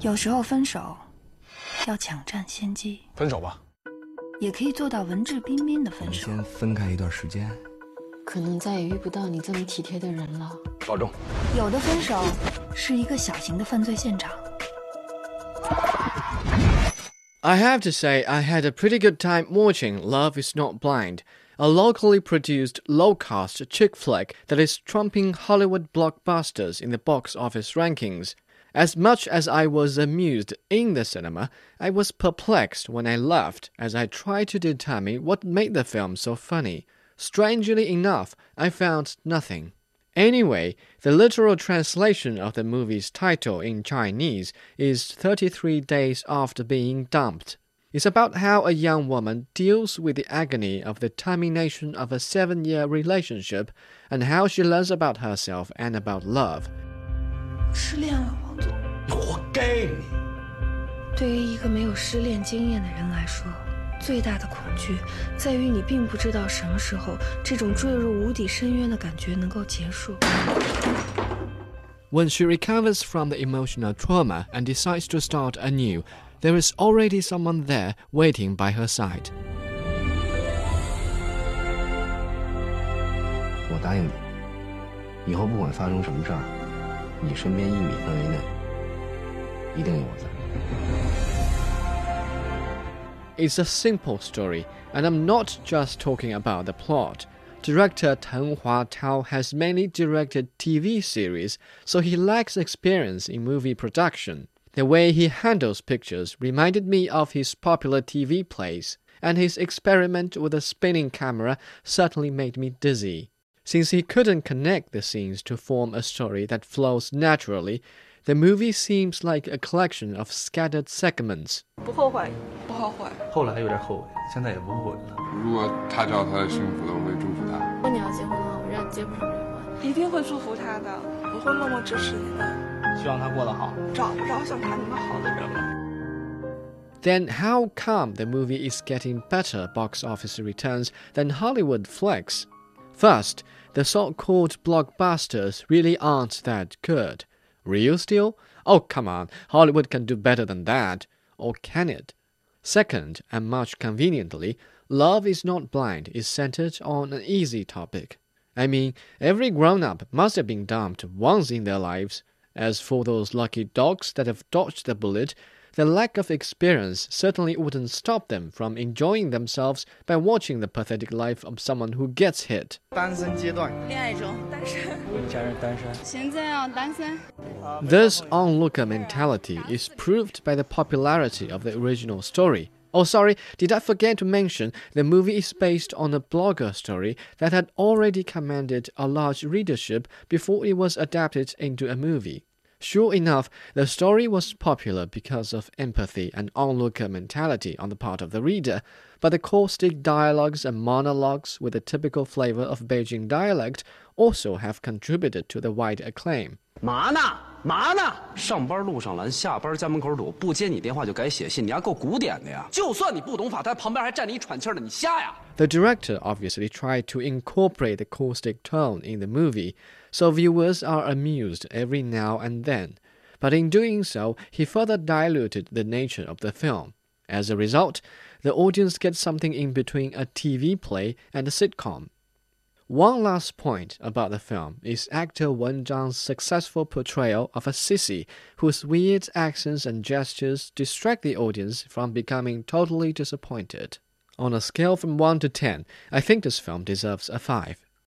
有时候分手要抢占先机，分手吧。也可以做到文质彬彬的分手。先分开一段时间，可能再也遇不到你这么体贴的人了。保重。有的分手是一个小型的犯罪现场。I have to say, I had a pretty good time watching Love Is Not Blind, a locally produced, low cost chick flick that is trumping Hollywood blockbusters in the box office rankings. As much as I was amused in the cinema, I was perplexed when I left as I tried to determine what made the film so funny. Strangely enough, I found nothing. Anyway, the literal translation of the movie's title in Chinese is 33 Days After Being Dumped. It's about how a young woman deals with the agony of the termination of a seven year relationship and how she learns about herself and about love. 失恋了，王总。你活该你！对于一个没有失恋经验的人来说，最大的恐惧在于你并不知道什么时候这种坠入无底深渊的感觉能够结束。When she recovers from the emotional trauma and decides to start anew, there is already someone there waiting by her side. 我答应你，以后不管发生什么事儿， 你身边一米范围内一定有我在。It's a simple story, and I'm not just talking about the plot. Director Teng Hua Tao has mainly directed TV series, so he lacks experience in movie production. The way he handles pictures reminded me of his popular TV plays, and his experiment with a spinning camera certainly made me dizzy. Since he couldn't connect the scenes to form a story that flows naturally, the movie seems like a collection of scattered segments. 不后悔，不后悔。后来有点后悔，现在也不后悔了。如果他找他的幸福了，我会祝福他。如果你要结婚的话，我让你结不上这婚。一定会祝福他的，我会默默支持你的。希望他过得好。找不着像他那么好的人了。 Then how come the movie is getting better box office returns than Hollywood flicks? First, the so-called blockbusters really aren't that good. Real Steel? Oh, come on, Hollywood can do better than that. Or can it? Second, and much conveniently, Love is Not Blind is centered on an easy topic. I mean, every grown up must have been dumped once in their lives. As for those lucky dogs that have dodged the bullet, the lack of experience certainly wouldn't stop them from enjoying themselves by watching the pathetic life of someone who gets hit. 单身阶段，恋爱中，单身。目前是单身。现在啊，单身。 This onlooker mentality is proved by the popularity of the original story. Oh, sorry, did I forget to mention the movie is based on a blogger story that had already commanded a large readership before it was adapted into a movie. Sure enough, the story was popular because of empathy and onlooker mentality on the part of the reader, but the caustic dialogues and monologues with the typical flavor of Beijing dialect also have contributed to the wide acclaim. 嘛呢？嘛呢？上班路上拦，下班家门口堵，不接你电话就改写信，你还够古典的呀！就算你不懂法，他旁边还站着一喘气儿的，你瞎呀？ The director obviously tried to incorporate the caustic tone in the movie, so viewers are amused every now and then. But in doing so, he further diluted the nature of the film. As a result, the audience gets something in between a TV play and a sitcom. One last point about the film is actor Wen Zhang's successful portrayal of a sissy whose weird accents and gestures distract the audience from becoming totally disappointed. On a scale from 1 to 10, I think this film deserves a 5.